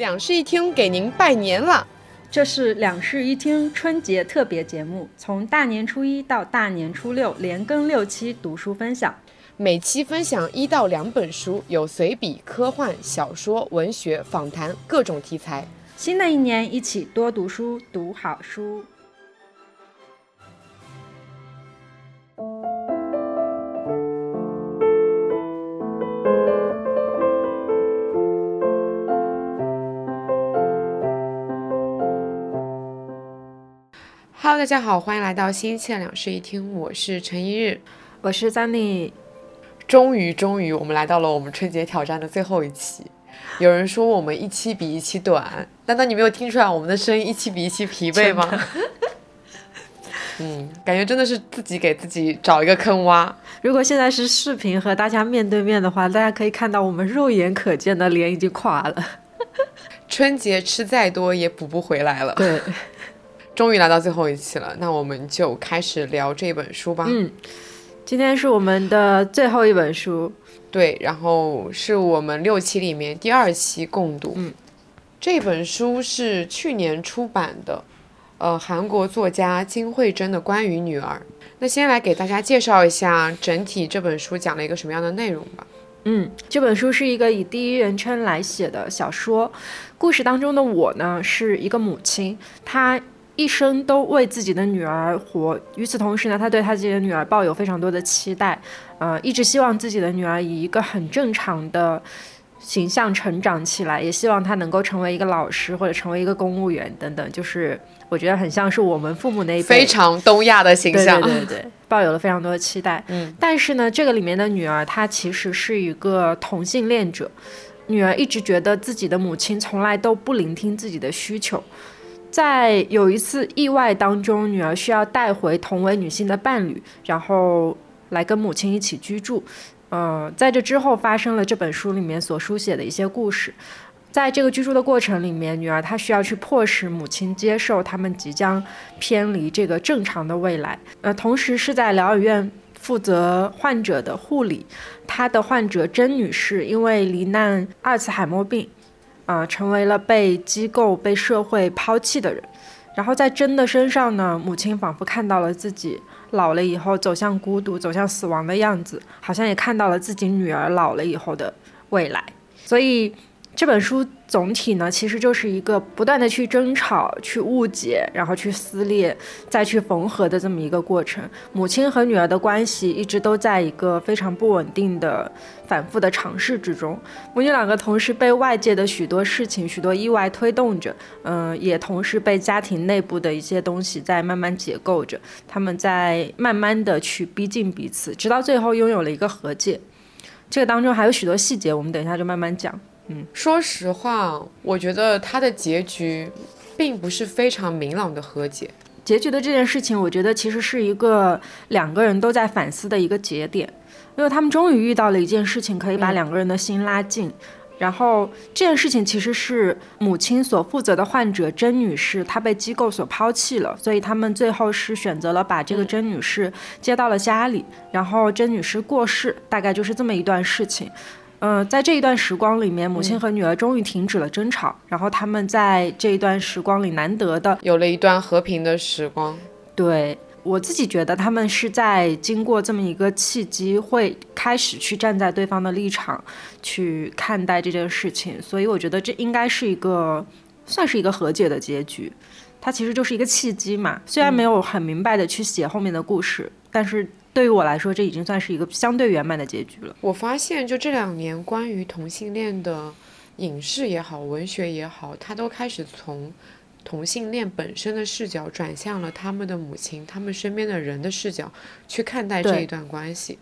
两室一厅给您拜年了。这是两室一厅春节特别节目，从大年初一到大年初六，连更六期读书分享。每期分享一到两本书，有随笔、科幻、小说、文学、访谈，各种题材。新的一年，一起多读书，读好书。Hello，大家好，欢迎来到新一期的两室一厅，我是陈一日，我是 Sunny。终于，终于，我们来到了我们春节挑战的最后一期。有人说我们一期比一期短，难道你没有听出来我们的声音一期比一期疲惫吗？嗯，感觉真的是自己给自己找一个坑挖。如果现在是视频和大家面对面的话，大家可以看到我们肉眼可见的脸已经垮了。春节吃再多也补不回来了。对，终于来到最后一期了，那我们就开始聊这本书吧。嗯。今天是我们的最后一本书，对，然后是我们六期里面第二期共读。嗯，这本书是去年出版的，呃，韩国作家金惠珍的《关于女儿》。那先来给大家介绍一下整体这本书讲了一个什么样的内容吧。嗯，这本书是一个以第一人称来写的小说，故事当中的我呢是一个母亲，她。一生都为自己的女儿活。与此同时呢，他对他自己的女儿抱有非常多的期待，呃，一直希望自己的女儿以一个很正常的形象成长起来，也希望她能够成为一个老师或者成为一个公务员等等。就是我觉得很像是我们父母那一辈非常东亚的形象，对对对，抱有了非常多的期待。嗯，但是呢，这个里面的女儿她其实是一个同性恋者，女儿一直觉得自己的母亲从来都不聆听自己的需求。在有一次意外当中，女儿需要带回同为女性的伴侣，然后来跟母亲一起居住。嗯，在这之后发生了这本书里面所书写的一些故事。在这个居住的过程里面，女儿她需要去迫使母亲接受他们即将偏离这个正常的未来。呃，同时是在疗养院负责患者的护理，她的患者甄女士因为罹难阿尔茨海默病。啊，成为了被机构、被社会抛弃的人。然后在真的身上呢，母亲仿佛看到了自己老了以后走向孤独、走向死亡的样子，好像也看到了自己女儿老了以后的未来。所以。这本书总体呢，其实就是一个不断的去争吵、去误解，然后去撕裂，再去缝合的这么一个过程。母亲和女儿的关系一直都在一个非常不稳定的、反复的尝试之中。母女两个同时被外界的许多事情、许多意外推动着，嗯，也同时被家庭内部的一些东西在慢慢解构着。他们在慢慢的去逼近彼此，直到最后拥有了一个和解。这个当中还有许多细节，我们等一下就慢慢讲。嗯，说实话，我觉得他的结局并不是非常明朗的和解。结局的这件事情，我觉得其实是一个两个人都在反思的一个节点，因为他们终于遇到了一件事情，可以把两个人的心拉近。然后这件事情其实是母亲所负责的患者甄女士，她被机构所抛弃了，所以他们最后是选择了把这个甄女士接到了家里。然后甄女士过世，大概就是这么一段事情。嗯，在这一段时光里面，母亲和女儿终于停止了争吵，然后他们在这一段时光里难得的有了一段和平的时光。对我自己觉得，他们是在经过这么一个契机，会开始去站在对方的立场去看待这件事情，所以我觉得这应该是一个算是一个和解的结局。它其实就是一个契机嘛，虽然没有很明白的去写后面的故事，但是。对于我来说，这已经算是一个相对圆满的结局了。我发现，就这两年，关于同性恋的影视也好，文学也好，它都开始从同性恋本身的视角转向了他们的母亲、他们身边的人的视角去看待这一段关系。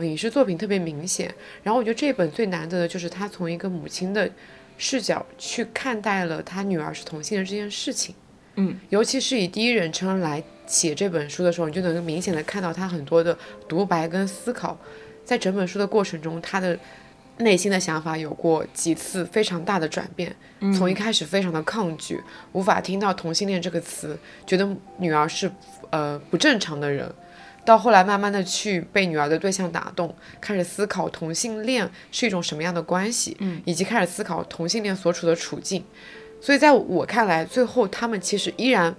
影视作品特别明显。然后我觉得这本最难得的就是他从一个母亲的视角去看待了他女儿是同性恋这件事情。嗯，尤其是以第一人称来写这本书的时候，你就能明显的看到他很多的独白跟思考，在整本书的过程中，他的内心的想法有过几次非常大的转变。从一开始非常的抗拒，无法听到同性恋这个词，觉得女儿是呃不正常的人，到后来慢慢的去被女儿的对象打动，开始思考同性恋是一种什么样的关系，嗯，以及开始思考同性恋所处的处境。所以在我看来，最后他们其实依然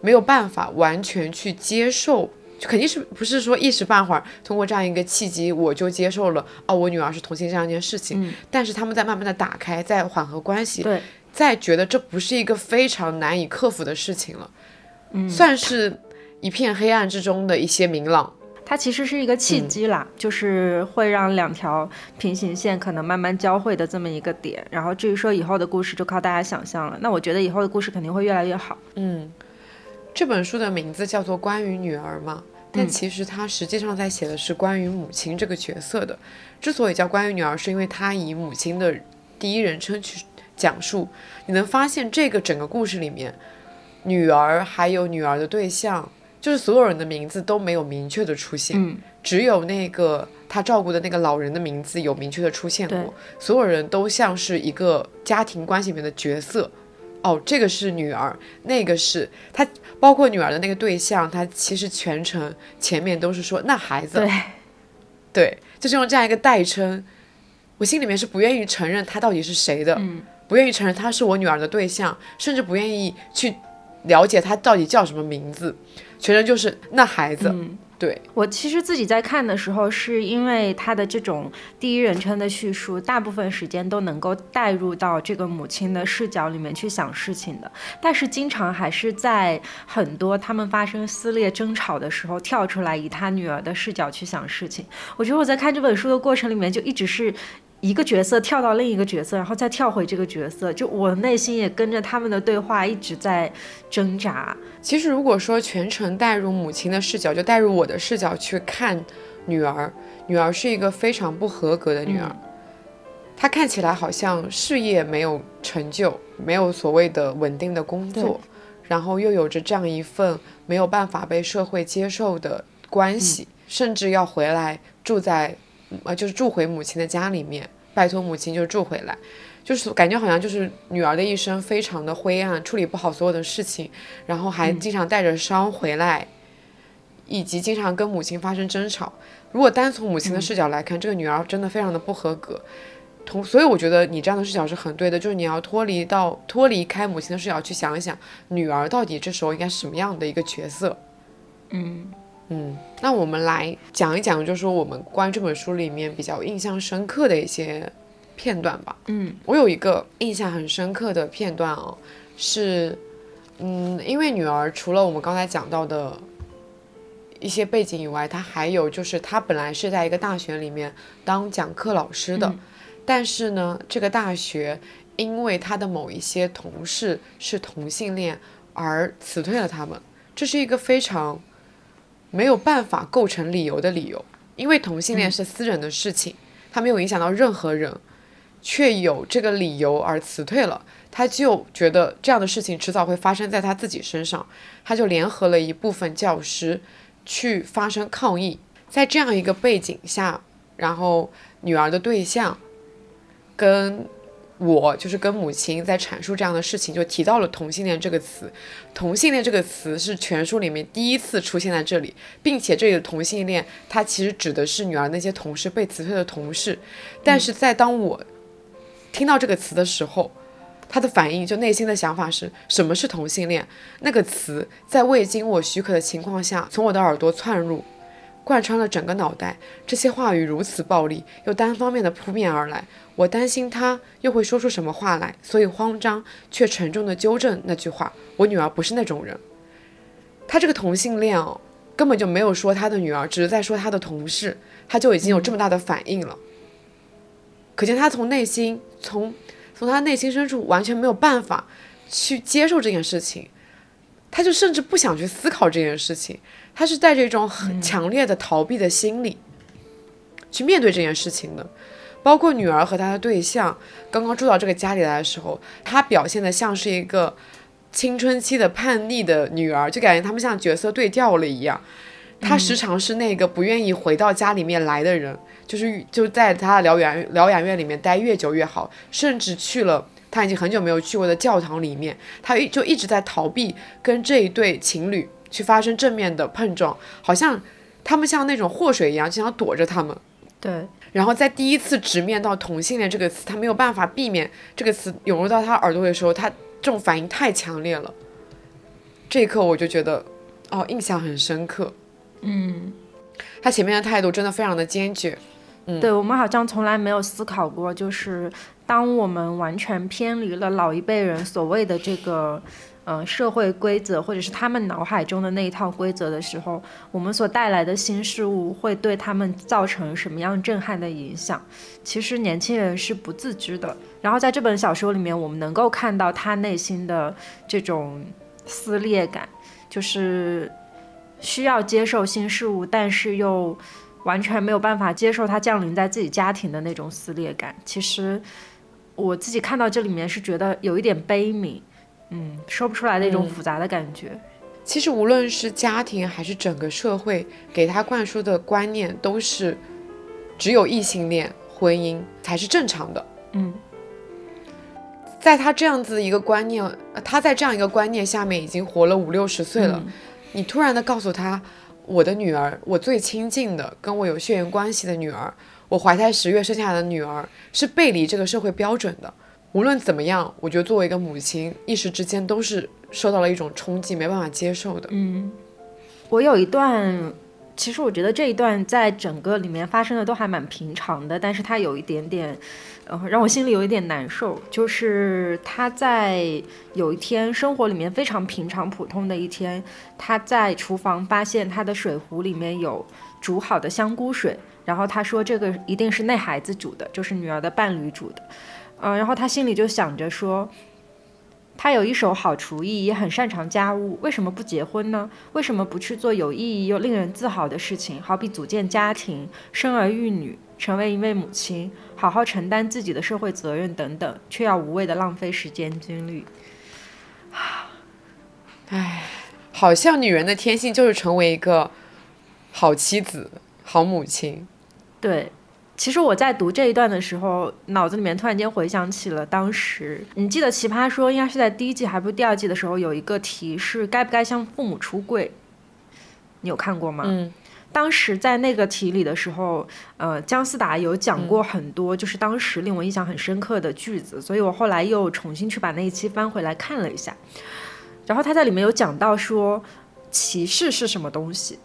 没有办法完全去接受，就肯定是不是说一时半会儿通过这样一个契机我就接受了哦，我女儿是同性这样一件事情。嗯但是他们在慢慢的打开，在缓和关系，对，再觉得这不是一个非常难以克服的事情了，嗯，算是一片黑暗之中的一些明朗。它其实是一个契机啦，就是会让两条平行线可能慢慢交汇的这么一个点。然后至于说以后的故事，就靠大家想象了。那我觉得以后的故事肯定会越来越好。嗯，这本书的名字叫做《关于女儿》嘛，但嗯其实它实际上在写的是关于母亲这个角色的。之所以叫关于女儿，是因为它以母亲的第一人称去讲述。你能发现这个整个故事里面，女儿还有女儿的对象，就是所有人的名字都没有明确的出现。嗯，只有那个他照顾的那个老人的名字有明确的出现过，所有人都像是一个家庭关系里面的角色。哦，这个是女儿，那个是他，包括女儿的那个对象，他其实全程前面都是说那孩子，对，对，就是用这样一个代称，我心里面是不愿意承认他到底是谁的，嗯。不愿意承认他是我女儿的对象，甚至不愿意去了解他到底叫什么名字，全程就是那孩子，嗯。对，我其实自己在看的时候，是因为他的这种第一人称的叙述，大部分时间都能够带入到这个母亲的视角里面去想事情的，但是经常还是在很多他们发生撕裂争吵的时候跳出来，以他女儿的视角去想事情。我觉得我在看这本书的过程里面，就一直是。一个角色跳到另一个角色，然后再跳回这个角色，就我内心也跟着他们的对话一直在挣扎。其实如果说全程带入母亲的视角，就带入我的视角去看女儿，女儿是一个非常不合格的女儿，她看起来好像事业没有成就，没有所谓的稳定的工作，然后又有着这样一份没有办法被社会接受的关系，甚至要回来住在，呃，就是住回母亲的家里面，拜托母亲就住回来。就是感觉好像就是女儿的一生非常的灰暗，处理不好所有的事情，然后还经常带着伤回来，以及经常跟母亲发生争吵。如果单从母亲的视角来看，这个女儿真的非常的不合格。同，所以我觉得你这样的视角是很对的，就是你要脱离到脱离开母亲的视角去想一想，女儿到底这时候应该是什么样的一个角色。嗯嗯，那我们来讲一讲，就是说我们关于这本书里面比较印象深刻的一些片段吧。嗯我有一个印象很深刻的片段哦，是，嗯，因为女儿除了我们刚才讲到的一些背景以外，她还有就是她本来是在一个大学里面当讲课老师的，嗯但是呢，这个大学因为她的某一些同事是同性恋而辞退了他们，这是一个非常没有办法构成理由的理由，因为同性恋是私人的事情，它没有影响到任何人。却有这个理由而辞退了，他就觉得这样的事情迟早会发生在他自己身上，他就联合了一部分教师去发生抗议。在这样一个背景下，然后女儿的对象跟我就是跟母亲在阐述这样的事情，就提到了同性恋这个词。同性恋这个词是全书里面第一次出现在这里，并且这里的同性恋，它其实指的是女儿那些同事被辞退的同事。但是在当我听到这个词的时候，他的反应就内心的想法是什么是同性恋？那个词在未经我许可的情况下从我的耳朵窜入，贯穿了整个脑袋。这些话语如此暴力，又单方面的扑面而来，我担心他又会说出什么话来，所以慌张却沉重的纠正那句话：我女儿不是那种人。他这个同性恋哦，根本就没有说他的女儿，只是在说他的同事，他就已经有这么大的反应了。可见他从内心，从从他内心深处完全没有办法去接受这件事情，他就甚至不想去思考这件事情，他是带着一种很强烈的逃避的心理、去面对这件事情的。包括女儿和她的对象刚刚住到这个家里来的时候，他表现的像是一个青春期的叛逆的女儿，就感觉他们像角色对调了一样。他时常是那个不愿意回到家里面来的人，就是就在他的疗养疗养院里面待越久越好，甚至去了他已经很久没有去过的教堂里面，他一就一直在逃避跟这一对情侣去发生正面的碰撞，好像他们像那种祸水一样，就想躲着他们。对，然后在第一次直面到同性恋这个词，他没有办法避免这个词涌入到他耳朵的时候，他这种反应太强烈了。这一刻我就觉得，哦，印象很深刻。嗯，他前面的态度真的非常的坚决。嗯对我们好像从来没有思考过，就是当我们完全偏离了老一辈人所谓的这个。呃，社会规则或者是他们脑海中的那一套规则的时候，我们所带来的新事物会对他们造成什么样震撼的影响？其实年轻人是不自知的。然后在这本小说里面，我们能够看到他内心的这种撕裂感，就是需要接受新事物，但是又完全没有办法接受它降临在自己家庭的那种撕裂感。其实我自己看到这里面是觉得有一点悲悯。嗯，说不出来那种复杂的感觉。其实无论是家庭还是整个社会，给他灌输的观念都是，只有异性恋婚姻才是正常的。嗯，在他这样子一个观念，他在这样一个观念下面已经活了五六十岁了，你突然的告诉他，我的女儿，我最亲近的跟我有血缘关系的女儿，我怀胎十月生下来的女儿是背离这个社会标准的。无论怎么样，我觉得作为一个母亲，一时之间都是受到了一种冲击，没办法接受的。嗯，我有一段，其实我觉得这一段在整个里面发生的都还蛮平常的，但是它有一点点，呃，让我心里有一点难受。就是他在有一天生活里面非常平常普通的一天，他在厨房发现他的水壶里面有煮好的香菇水，然后他说这个一定是那孩子煮的，就是女儿的伴侣煮的。嗯，然后他心里就想着说，他有一手好厨艺，也很擅长家务，为什么不结婚呢？为什么不去做有意义又令人自豪的事情？好比组建家庭、生儿育女、成为一位母亲、好好承担自己的社会责任等等，却要无谓的浪费时间精力。唉，好像女人的天性就是成为一个好妻子、好母亲。对。其实我在读这一段的时候，脑子里面突然间回想起了当时，你记得《奇葩说》应该是在第一季还不是第二季的时候，有一个题是该不该向父母出柜，你有看过吗？嗯。当时在那个题里的时候，呃，姜思达有讲过很多，就是当时令我印象很深刻的句子，所以我后来又重新去把那一期翻回来看了一下，然后他在里面有讲到说，歧视是什么东西。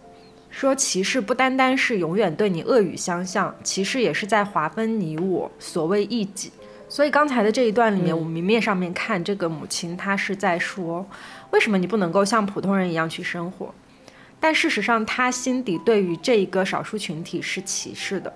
说歧视不单单是永远对你恶语相向，歧视也是在划分你我，所谓异己。所以刚才的这一段里面，我们明面上面看这个母亲，她是在说，为什么你不能够像普通人一样去生活？但事实上，她心底对于这一个少数群体是歧视的，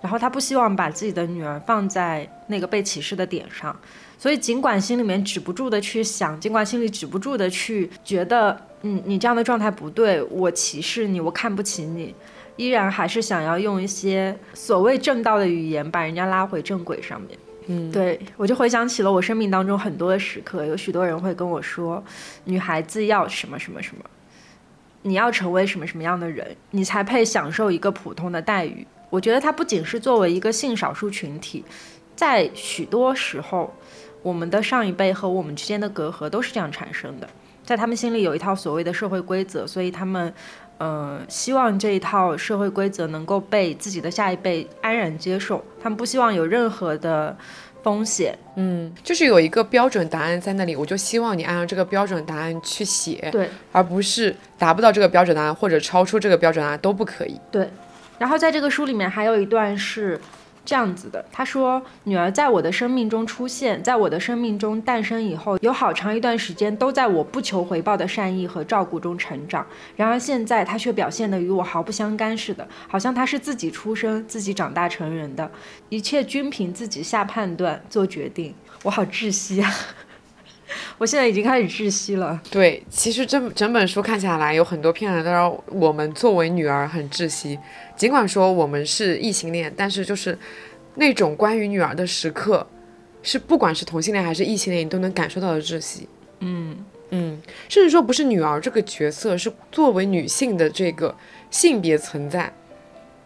然后她不希望把自己的女儿放在那个被歧视的点上。所以，尽管心里面止不住的去想，尽管心里止不住的去觉得，嗯，你这样的状态不对，我歧视你，我看不起你，依然还是想要用一些所谓正道的语言把人家拉回正轨上面。嗯，对我就回想起了我生命当中很多的时刻，有许多人会跟我说，女孩子要什么什么什么，你要成为什么什么样的人，你才配享受一个普通的待遇。我觉得它不仅是作为一个性少数群体，在许多时候。我们的上一辈和我们之间的隔阂都是这样产生的，在他们心里有一套所谓的社会规则，所以他们，呃，希望这一套社会规则能够被自己的下一辈安然接受，他们不希望有任何的风险。嗯，就是有一个标准答案在那里，我就希望你按照这个标准答案去写，对，而不是达不到这个标准答案或者超出这个标准答案都不可以。对，然后在这个书里面还有一段是。这样子的，他说：“女儿在我的生命中出现，在我的生命中诞生以后，有好长一段时间都在我不求回报的善意和照顾中成长。然而现在，她却表现得与我毫不相干似的，好像她是自己出生、自己长大成人的，一切均凭自己下判断、做决定。我好窒息啊！我现在已经开始窒息了。对，其实整整本书看下来，有很多片段都让我们作为女儿很窒息。”尽管说我们是异性恋，但是就是那种关于女儿的时刻，是不管是同性恋还是异性恋，你都能感受到的窒息。嗯嗯，甚至说不是女儿这个角色，是作为女性的这个性别存在，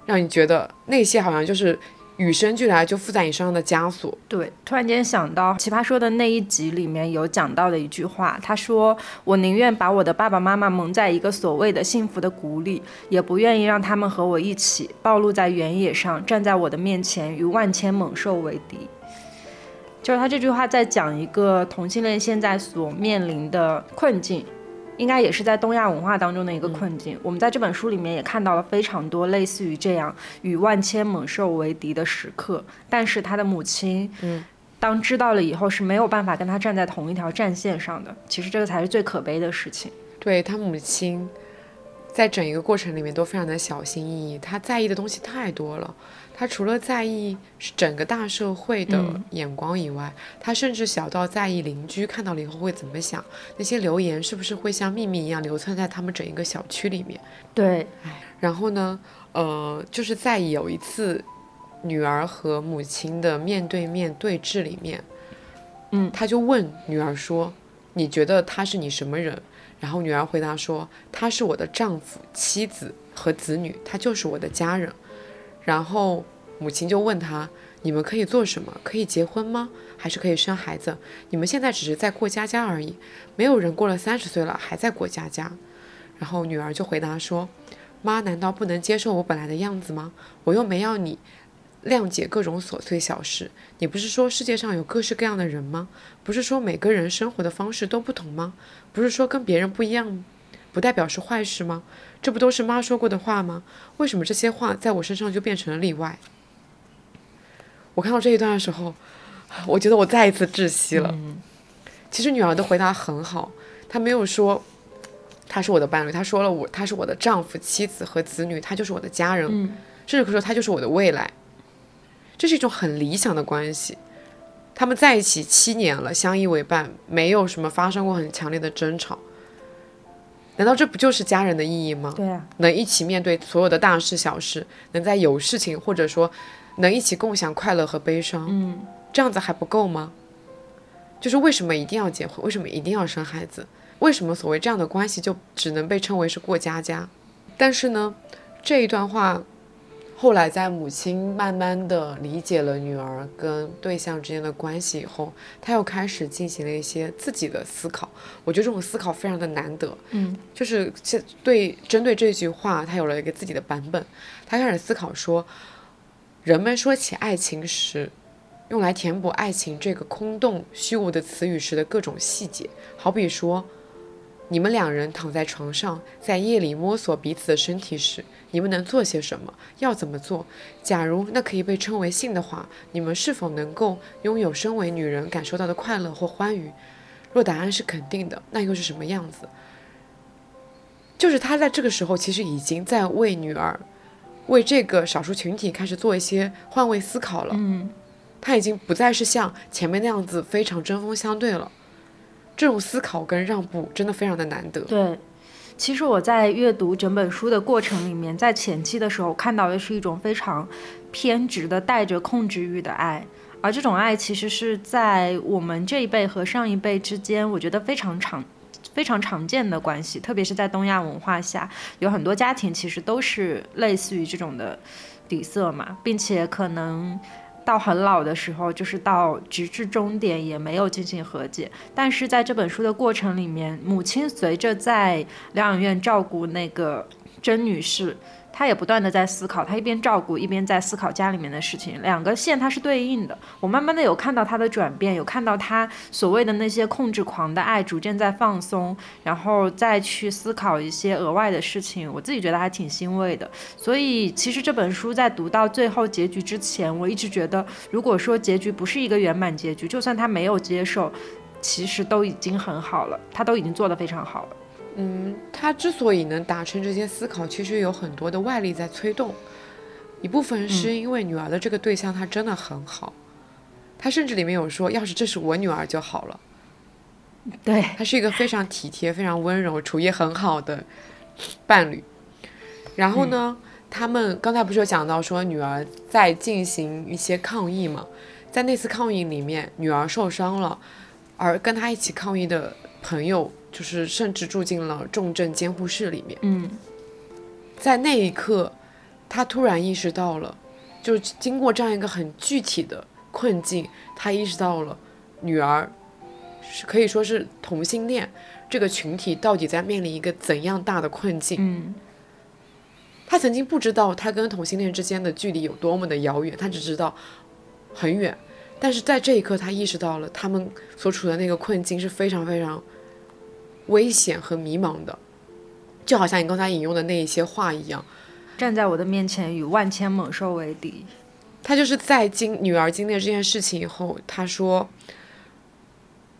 让你觉得那些好像就是与生俱来就附在你身上的枷锁。对，突然间想到《奇葩说》的那一集里面有讲到的一句话，他说：“我宁愿把我的爸爸妈妈蒙在一个所谓的幸福的谷里，也不愿意让他们和我一起暴露在原野上，站在我的面前与万千猛兽为敌。”就是他这句话在讲一个同性恋现在所面临的困境。应该也是在东亚文化当中的一个困境。我们在这本书里面也看到了非常多类似于这样与万千猛兽为敌的时刻。但是他的母亲，嗯，当知道了以后是没有办法跟他站在同一条战线上的。其实这个才是最可悲的事情。对他母亲，在整一个过程里面都非常的小心翼翼，他在意的东西太多了。他除了在意整个大社会的眼光以外，他甚至小到在意邻居看到了以后会怎么想，那些留言是不是会像秘密一样流窜在他们整一个小区里面。对，然后呢，呃，就是在有一次女儿和母亲的面对面对峙里面，嗯，他就问女儿说：“你觉得他是你什么人？”然后女儿回答说：“他是我的丈夫、妻子和子女，他就是我的家人。”然后。母亲就问他：“你们可以做什么？可以结婚吗？还是可以生孩子？你们现在只是在过家家而已，没有人过了三十岁了还在过家家。”然后女儿就回答说：“妈，难道不能接受我本来的样子吗？我又没要你谅解各种琐碎小事。你不是说世界上有各式各样的人吗？不是说每个人生活的方式都不同吗？不是说跟别人不一样，不代表是坏事吗？这不都是妈说过的话吗？为什么这些话在我身上就变成了例外？”我看到这一段的时候，我觉得我再一次窒息了。其实女儿的回答很好，她没有说他是我的伴侣，她说了我他是我的丈夫、妻子和子女，他就是我的家人，甚至可以说他就是我的未来。这是一种很理想的关系。他们在一起七年了，相依为伴，没有什么发生过很强烈的争吵。难道这不就是家人的意义吗？对啊，能一起面对所有的大事小事，能在有事情或者说。能一起共享快乐和悲伤，嗯，这样子还不够吗？就是为什么一定要结婚？为什么一定要生孩子？为什么所谓这样的关系就只能被称为是过家家？但是呢，这一段话后来在母亲慢慢的理解了女儿跟对象之间的关系以后，她又开始进行了一些自己的思考。我觉得这种思考非常的难得，嗯，就是对针对这句话，她有了一个自己的版本。她开始思考说。人们说起爱情时，用来填补爱情这个空洞、虚无的词语时的各种细节，好比说，你们两人躺在床上，在夜里摸索彼此的身体时，你们能做些什么？要怎么做？假如那可以被称为性的话，你们是否能够拥有身为女人感受到的快乐或欢愉？若答案是肯定的，那又是什么样子？就是他在这个时候，其实已经在为女儿。为这个少数群体开始做一些换位思考了，嗯，他已经不再是像前面那样子非常针锋相对了，这种思考跟让步真的非常的难得。对，其实我在阅读整本书的过程里面，在前期的时候看到的是一种非常偏执的带着控制欲的爱，而这种爱其实是在我们这一辈和上一辈之间，我觉得非常常。非常常见的关系，特别是在东亚文化下，有很多家庭其实都是类似于这种的底色嘛，并且可能到很老的时候，就是到直至终点也没有进行和解。但是在这本书的过程里面，母亲随着在疗养院照顾那个甄女士。她也不断的在思考，她一边照顾一边在思考家里面的事情，两个线它是对应的。我慢慢的有看到她的转变，有看到她所谓的那些控制狂的爱逐渐在放松，然后再去思考一些额外的事情，我自己觉得还挺欣慰的。所以其实这本书在读到最后结局之前，我一直觉得，如果说结局不是一个圆满结局，就算他没有接受，其实都已经很好了，他都已经做得非常好了。嗯，他之所以能达成这些思考，其实有很多的外力在催动。一部分是因为女儿的这个对象他真的很好，他甚至里面有说，要是这是我女儿就好了。对，他是一个非常体贴、非常温柔、厨艺很好的伴侣。然后呢，他们刚才不是有讲到说女儿在进行一些抗议嘛？在那次抗议里面，女儿受伤了，而跟他一起抗议的朋友。就是甚至住进了重症监护室里面。嗯，在那一刻，他突然意识到了，就是经过这样一个很具体的困境，他意识到了女儿是可以说是同性恋这个群体到底在面临一个怎样大的困境。嗯他曾经不知道他跟同性恋之间的距离有多么的遥远，他只知道很远。但是在这一刻，他意识到了他们所处的那个困境是非常非常危险和迷茫的，就好像你刚才引用的那一些话一样。站在我的面前，与万千猛兽为敌。他就是在经女儿经历了这件事情以后，他说，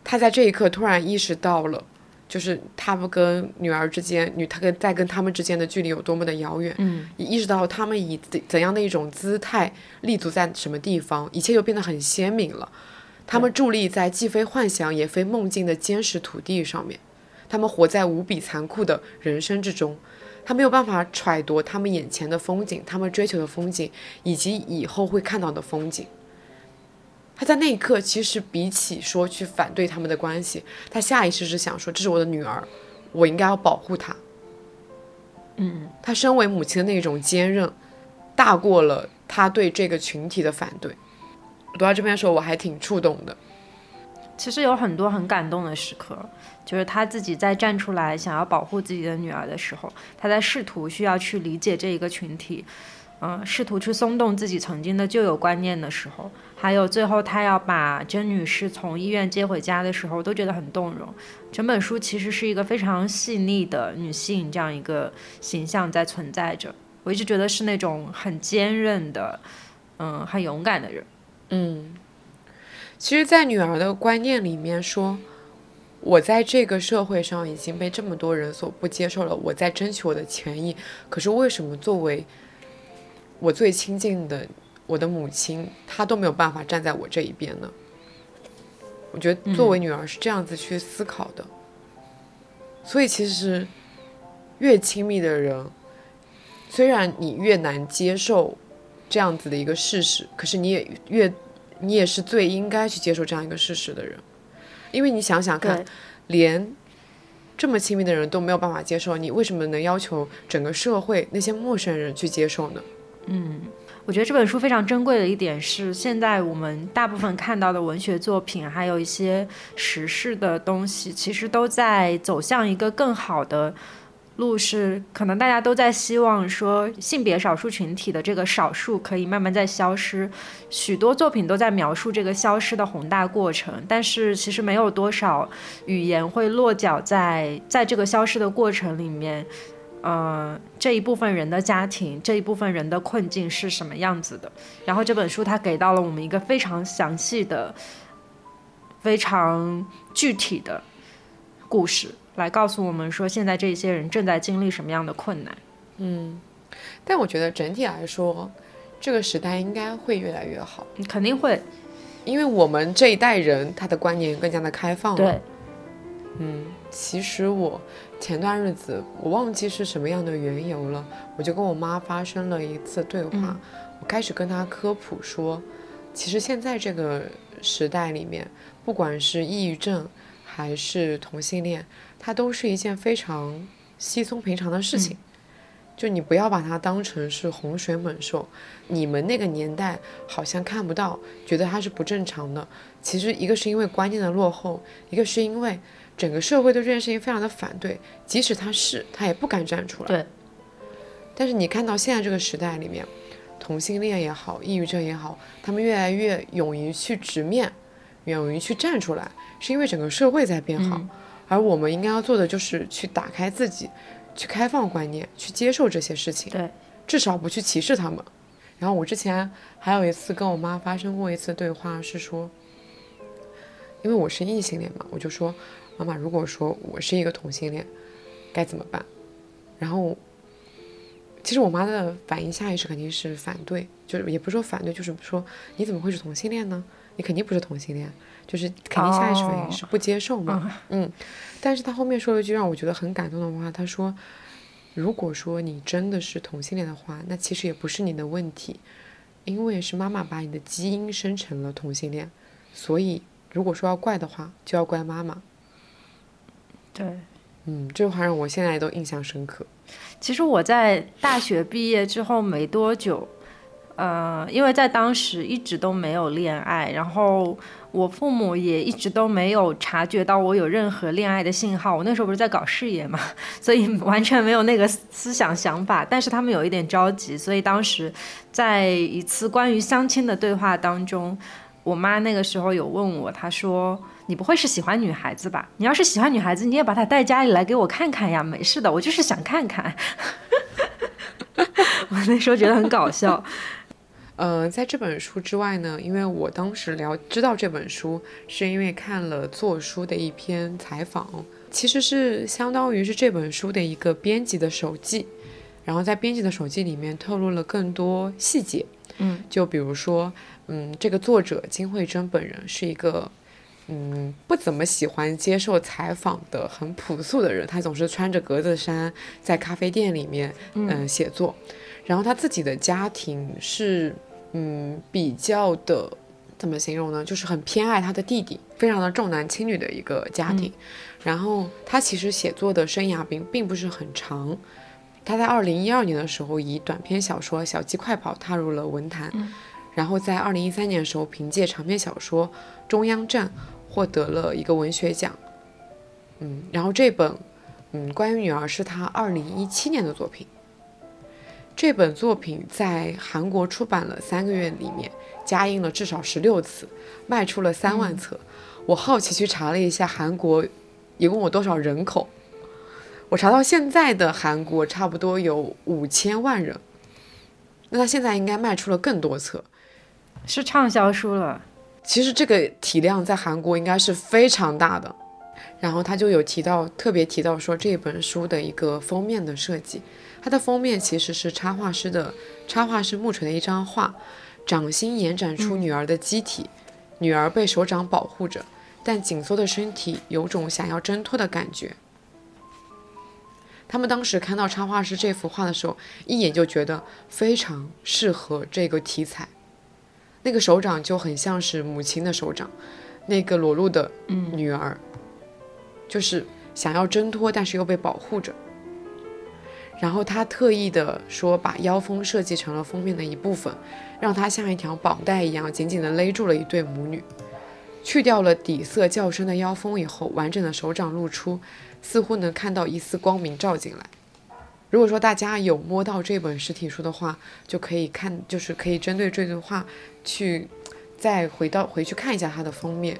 他在这一刻突然意识到了，就是他们跟女儿之间，女他跟在跟他们之间的距离有多么的遥远，嗯，也意识到他们以怎怎样的一种姿态立足在什么地方，一切就变得很鲜明了。他们伫立在既非幻想也非梦境的坚实土地上面，他们活在无比残酷的人生之中。他没有办法揣度他们眼前的风景，他们追求的风景，以及以后会看到的风景。他在那一刻，其实比起说去反对他们的关系，他下意识是想说：“这是我的女儿，我应该要保护她。”嗯，他身为母亲的那种坚韧，大过了他对这个群体的反对。读到这边的时候，我还挺触动的。其实有很多很感动的时刻，就是他自己在站出来想要保护自己的女儿的时候，他在试图需要去理解这一个群体，嗯、试图去松动自己曾经的旧有观念的时候，还有最后他要把甄女士从医院接回家的时候，都觉得很动容。整本书其实是一个非常细腻的女性这样一个形象在存在着，我一直觉得是那种很坚韧的，嗯，很勇敢的人。嗯，其实，在女儿的观念里面说，我在这个社会上已经被这么多人所不接受了，我在争取我的权益。可是为什么作为我最亲近的我的母亲，她都没有办法站在我这一边呢？我觉得作为女儿是这样子去思考的。所以其实越亲密的人，虽然你越难接受这样子的一个事实，可是你也越你也是最应该去接受这样一个事实的人，因为你想想看，连这么亲密的人都没有办法接受，你为什么能要求整个社会那些陌生人去接受呢？嗯我觉得这本书非常珍贵的一点是，现在我们大部分看到的文学作品，还有一些时事的东西，其实都在走向一个更好的路，是可能大家都在希望说性别少数群体的这个少数可以慢慢在消失，许多作品都在描述这个消失的宏大过程，但是其实没有多少语言会落脚在在这个消失的过程里面。呃，这一部分人的家庭，这一部分人的困境是什么样子的？然后这本书它给到了我们一个非常详细的、非常具体的故事，来告诉我们说现在这些人正在经历什么样的困难。嗯但我觉得整体来说，这个时代应该会越来越好，肯定会。因为我们这一代人他的观念更加的开放了。对，嗯，其实我前段日子我忘记是什么样的缘由了，我就跟我妈发生了一次对话，嗯。我开始跟她科普说，其实现在这个时代里面，不管是抑郁症还是同性恋，它都是一件非常稀松平常的事情。就你不要把它当成是洪水猛兽，你们那个年代好像看不到，觉得它是不正常的。其实一个是因为观念的落后，一个是因为整个社会对这件事情非常的反对，即使他是，他也不敢站出来。对。但是你看到现在这个时代里面，同性恋也好，抑郁症也好，他们越来越勇于去直面，勇于去站出来，是因为整个社会在变好。而我们应该要做的就是去打开自己，去开放观念，去接受这些事情。对，至少不去歧视他们。然后我之前还有一次跟我妈发生过一次对话，是说，因为我是异性恋嘛，我就说，妈妈，如果说我是一个同性恋，该怎么办？然后，其实我妈的反应下意识肯定是反对，就是也不是说反对，就是说你怎么会是同性恋呢？你肯定不是同性恋，就是肯定下意识反应是不接受嘛。嗯，但是他后面说了一句让我觉得很感动的话，他说。如果说你真的是同性恋的话，那其实也不是你的问题，因为是妈妈把你的基因生成了同性恋，所以如果说要怪的话，就要怪妈妈。对。嗯，这话让我现在都印象深刻。其实我在大学毕业之后没多久，呃，因为在当时一直都没有恋爱，然后我父母也一直都没有察觉到我有任何恋爱的信号。我那时候不是在搞事业嘛，所以完全没有那个思想想法。但是他们有一点着急，所以当时在一次关于相亲的对话当中，我妈那个时候有问我，她说：“你不会是喜欢女孩子吧？你要是喜欢女孩子，你也把她带家里来给我看看呀。没事的，我就是想看看。”我那时候觉得很搞笑。呃，在这本书之外呢，因为我当时了知道这本书，是因为看了做书的一篇采访，其实是相当于是这本书的一个编辑的手记，然后在编辑的手记里面透露了更多细节，嗯，就比如说，嗯，这个作者金惠珍本人是一个，嗯，不怎么喜欢接受采访的很朴素的人，他总是穿着格子衫在咖啡店里面，嗯，写作。然后他自己的家庭是，嗯，比较的，怎么形容呢？就是很偏爱他的弟弟，非常的重男轻女的一个家庭。然后他其实写作的生涯并并不是很长，他在二零一二年的时候以短篇小说《小鸡快跑》踏入了文坛，然后在二零一三年的时候凭借长篇小说《中央站》获得了一个文学奖。嗯，然后这本，嗯，关于女儿是他二零一七年的作品。这本作品在韩国出版了三个月里面，加印了至少十六次，卖出了三万册。我好奇去查了一下韩国一共有多少人口，我查到现在的韩国差不多有五千万人，那他现在应该卖出了更多册，是畅销书了。其实这个体量在韩国应该是非常大的。然后他就有提到，特别提到说这本书的一个封面的设计。它的封面其实是插画师的插画师木锤的一张画，掌心延展出女儿的机体，女儿被手掌保护着，但紧缩的身体有种想要挣脱的感觉。他们当时看到插画师这幅画的时候，一眼就觉得非常适合这个题材。那个手掌就很像是母亲的手掌，那个裸露的女儿，就是想要挣脱，但是又被保护着。然后他特意的说，把腰封设计成了封面的一部分，让它像一条绑带一样紧紧的勒住了一对母女。去掉了底色较深的腰封以后，完整的手掌露出，似乎能看到一丝光明照进来。如果说大家有摸到这本实体书的话，就可以看，就是可以针对这句话去再回到回去看一下它的封面，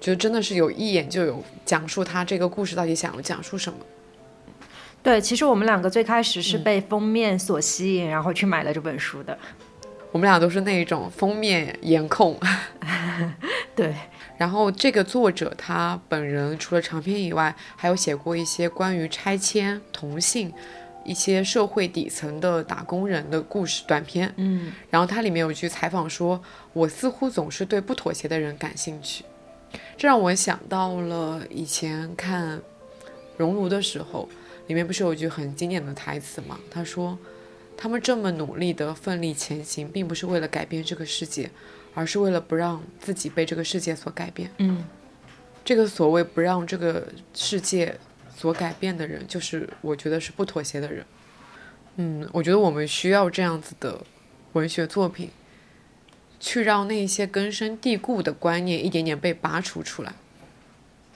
觉得真的是有一眼就有讲述它这个故事到底想要讲述什么。对，其实我们两个最开始是被封面所吸引，然后去买了这本书的。我们俩都是那一种封面颜控。对，然后这个作者他本人除了长篇以外，还有写过一些关于拆迁、同性、一些社会底层的打工人的故事短篇。嗯，然后他里面有一句采访说：“我似乎总是对不妥协的人感兴趣。”这让我想到了以前看《熔炉》的时候。里面不是有一句很经典的台词吗？他说：“他们这么努力的奋力前行，并不是为了改变这个世界，而是为了不让自己被这个世界所改变。”嗯，这个所谓不让这个世界所改变的人，就是我觉得是不妥协的人。嗯，我觉得我们需要这样子的文学作品，去让那些根深蒂固的观念一点点被拔除出来。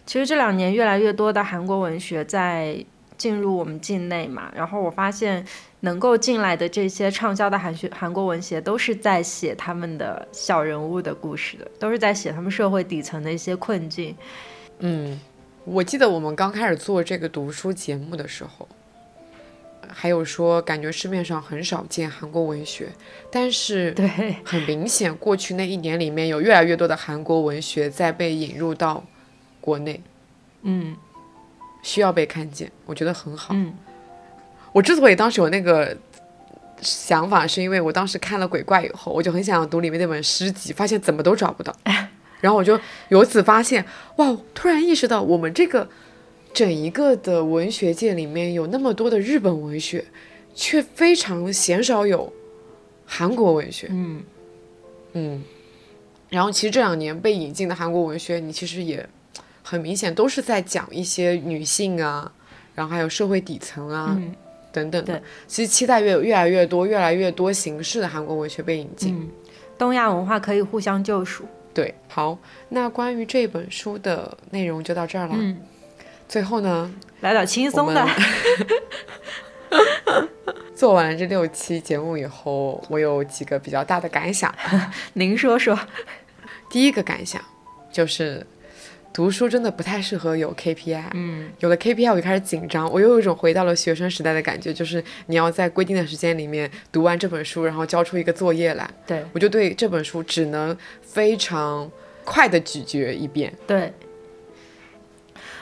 其实这两年越来越多的韩国文学在。进入我们境内嘛，然后我发现能够进来的这些畅销的韩学韩国文学，都是在写他们的小人物的故事的，都是在写他们社会底层的一些困境。嗯，我记得我们刚开始做这个读书节目的时候，还有说感觉市面上很少见韩国文学，但是对，很明显过去那一年里面有越来越多的韩国文学在被引入到国内。嗯。需要被看见，我觉得很好。嗯，我之所以当时有那个想法，是因为我当时看了《鬼怪》以后，我就很想要读里面那本诗集，发现怎么都找不到。然后我就由此发现，哇，突然意识到我们这个整一个的文学界里面有那么多的日本文学，却非常鲜少有韩国文学。嗯嗯，然后其实这两年被引进的韩国文学，你其实也。很明显都是在讲一些女性啊，然后还有社会底层啊，等等的对。其实期待越越来越多，越来越多形式的韩国文学被引进。嗯，东亚文化可以互相救赎。对，好，那关于这本书的内容就到这儿了。嗯，最后呢，来点轻松的。做完了这六期节目以后，我有几个比较大的感想。您说说。第一个感想就是，读书真的不太适合有 KPI。嗯，有了 KPI，我就开始紧张，我又有一种回到了学生时代的感觉，就是你要在规定的时间里面读完这本书，然后交出一个作业来。对我就对这本书只能非常快的咀嚼一遍。对。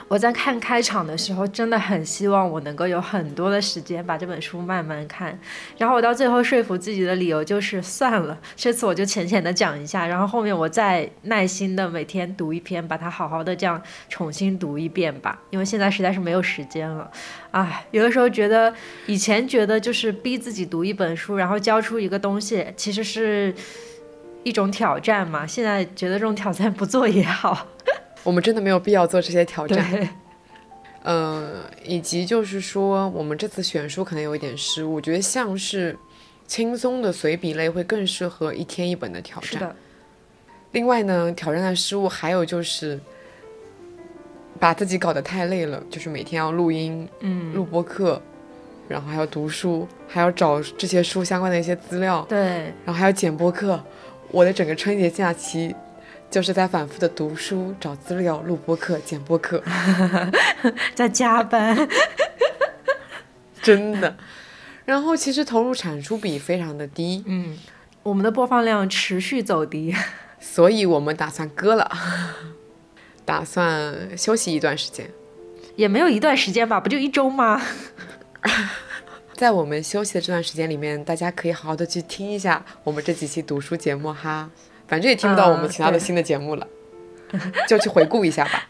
我在看开场的时候，真的很希望我能够有很多的时间把这本书慢慢看。然后我到最后说服自己的理由就是算了，这次我就浅浅的讲一下，然后后面我再耐心的每天读一篇，把它好好的这样重新读一遍吧。因为现在实在是没有时间了，唉，有的时候觉得以前觉得就是逼自己读一本书，然后交出一个东西，其实是一种挑战嘛。现在觉得这种挑战不做也好。我们真的没有必要做这些挑战。嗯。呃，以及就是说，我们这次选书可能有一点失误，我觉得像是轻松的随笔类会更适合一天一本的挑战。另外呢，挑战的失误还有就是把自己搞得太累了，就是每天要录音、嗯，录播课，然后还要读书，还要找这些书相关的一些资料，对，然后还要剪播课。我的整个春节假期就是在反复的读书、找资料、录播课、剪播课，在加班。真的。然后其实投入产出比非常的低，嗯，我们的播放量持续走低。所以我们打算割了，打算休息一段时间。也没有一段时间吧，不就一周吗？在我们休息的这段时间里面，大家可以好好的去听一下我们这几期读书节目哈，反正也听不到我们其他的新的节目了，就去回顾一下吧。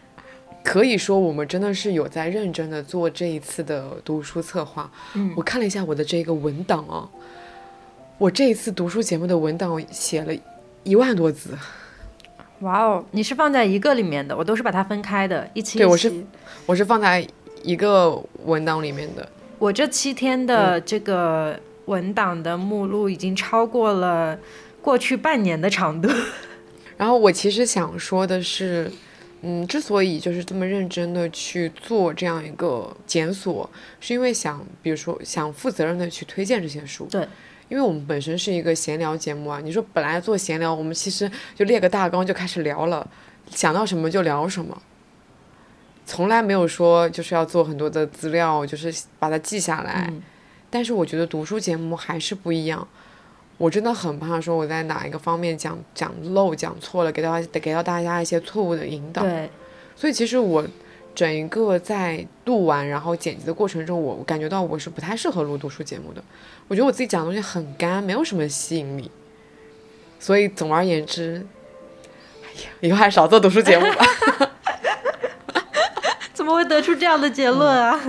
可以说我们真的是有在认真的做这一次的读书策划。嗯我看了一下我的这个文档啊，我这一次读书节目的文档写了一万多字。哇哦，你是放在一个里面的，我都是把它分开的，一期一期。对我是我是放在一个文档里面的。我这七天的这个文档的目录已经超过了过去半年的长度。然后我其实想说的是，嗯，之所以就是这么认真的去做这样一个检索，是因为想，比如说想负责任的去推荐这些书。对。因为我们本身是一个闲聊节目啊，你说本来做闲聊，我们其实就列个大纲就开始聊了，想到什么就聊什么，从来没有说就是要做很多的资料，就是把它记下来。嗯但是我觉得读书节目还是不一样，我真的很怕说我在哪一个方面讲讲漏、讲错了，给到给到大家一些错误的引导。对，所以其实我整一个在录完然后剪辑的过程中，我感觉到我是不太适合录读书节目的。我觉得我自己讲的东西很干，没有什么吸引力。所以总而言之，哎呀，以后还少做读书节目吧。怎么会得出这样的结论啊？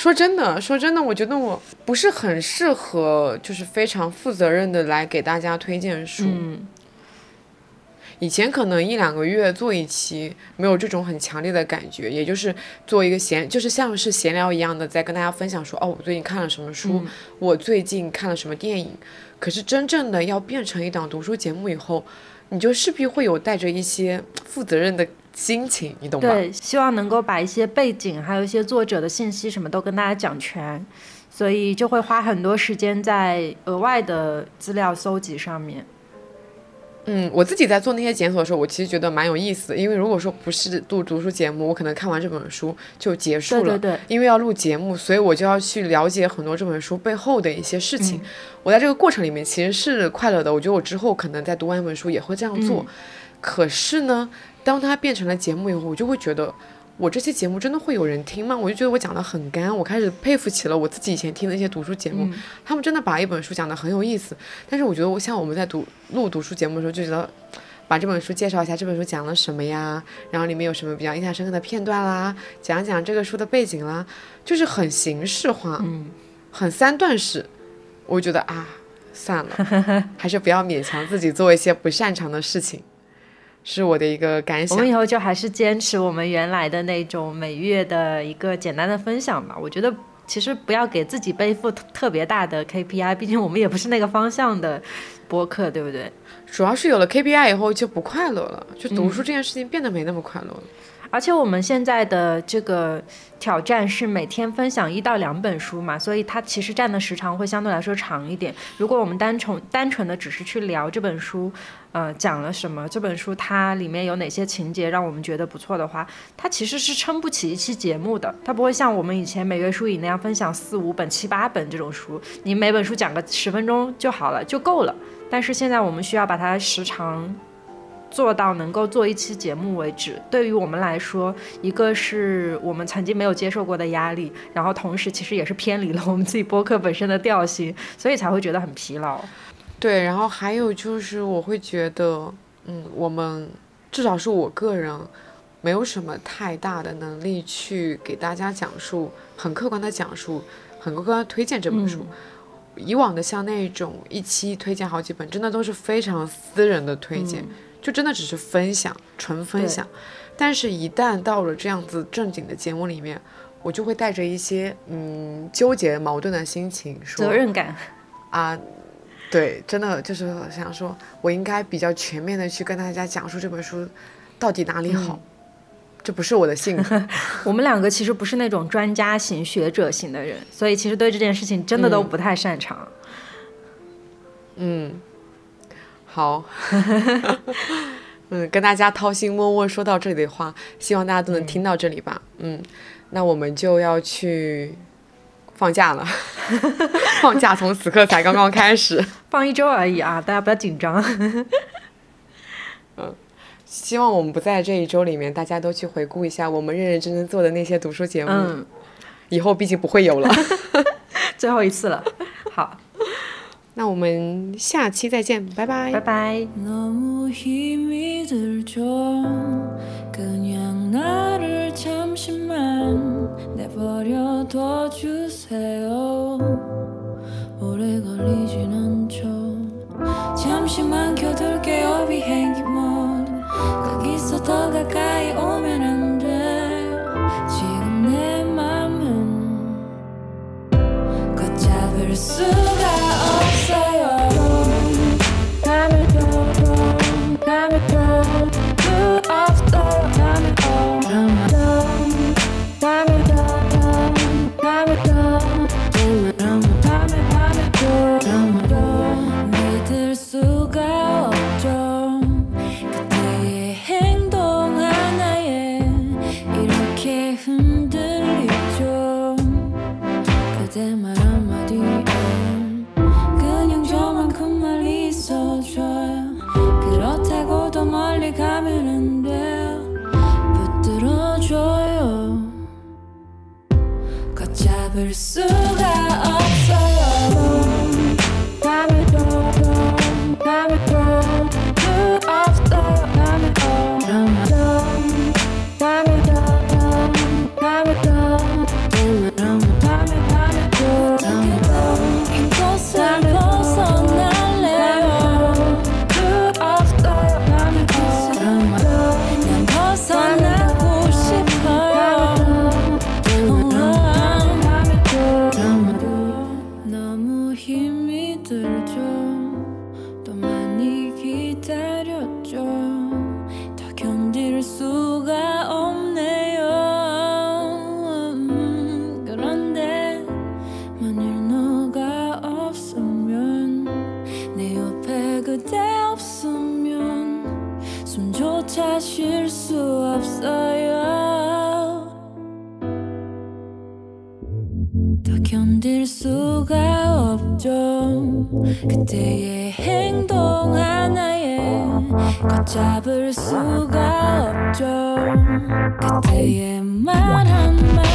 说真的，说真的，我觉得我不是很适合，就是非常负责任的来给大家推荐书。嗯，以前可能一两个月做一期，没有这种很强烈的感觉，也就是做一个闲，就是像是闲聊一样的，在跟大家分享说，哦，我最近看了什么书，我最近看了什么电影。可是真正的要变成一档读书节目以后，你就势必会有带着一些负责任的心情，你懂吗？对，希望能够把一些背景，还有一些作者的信息什么都跟大家讲全，所以就会花很多时间在额外的资料搜集上面。嗯，我自己在做那些检索的时候，我其实觉得蛮有意思的，因为如果说不是录读书节目，我可能看完这本书就结束了。对对对，因为要录节目，所以我就要去了解很多这本书背后的一些事情。我在这个过程里面其实是快乐的，我觉得我之后可能在读完一本书也会这样做。可是呢，当它变成了节目以后，我就会觉得。我这期节目真的会有人听吗？我就觉得我讲的很干，我开始佩服起了我自己以前听的一些读书节目，他们真的把一本书讲的很有意思。但是我觉得，我像我们在读录读书节目的时候，就觉得把这本书介绍一下，这本书讲了什么呀，然后里面有什么比较印象深刻的片段啦，讲讲这个书的背景啦，就是很形式化，嗯，很三段式。我觉得啊，算了，还是不要勉强自己做一些不擅长的事情，是我的一个感想我们。以后就还是坚持我们原来的那种每月的一个简单的分享吧。我觉得其实不要给自己背负特别大的 KPI，毕竟我们也不是那个方向的播客，对不对？主要是有了 KPI 以后就不快乐了，就读书这件事情变得没那么快乐了。而且我们现在的这个挑战是每天分享一到两本书嘛，所以它其实占的时长会相对来说长一点。如果我们单纯单纯的只是去聊这本书，呃，讲了什么，这本书它里面有哪些情节让我们觉得不错的话，它其实是撑不起一期节目的。它不会像我们以前每月书影那样分享四五本、七八本这种书，你每本书讲个十分钟就好了，就够了。但是现在我们需要把它时长。做到能够做一期节目为止，对于我们来说，一个是我们曾经没有接受过的压力，然后同时其实也是偏离了我们自己播客本身的调性，所以才会觉得很疲劳。对，然后还有就是我会觉得，嗯，我们至少是我个人，没有什么太大的能力去给大家讲述很客观的讲述，很客观的推荐这本书。以往的像那种一期推荐好几本，真的都是非常私人的推荐。就真的只是分享，纯分享，但是，一旦到了这样子正经的节目里面，我就会带着一些嗯纠结、矛盾的心情，说责任感啊，对，真的就是想说，我应该比较全面的去跟大家讲述这本书到底哪里好，这不是我的性格。我们两个其实不是那种专家型、学者型的人，所以其实对这件事情真的都不太擅长。嗯。好，嗯，跟大家掏心窝窝说到这里的话，希望大家都能听到这里吧。嗯，那我们就要去放假了，放假从此刻才刚刚开始，放一周而已啊，大家不要紧张。嗯，希望我们不在这一周里面，大家都去回顾一下我们认认真真做的那些读书节目。嗯，以后毕竟不会有了，最后一次了。好。那我们下期再见，拜拜，拜拜。 그때의 행동 하나에 걷잡을 수가 없죠. 그때의 말 한마디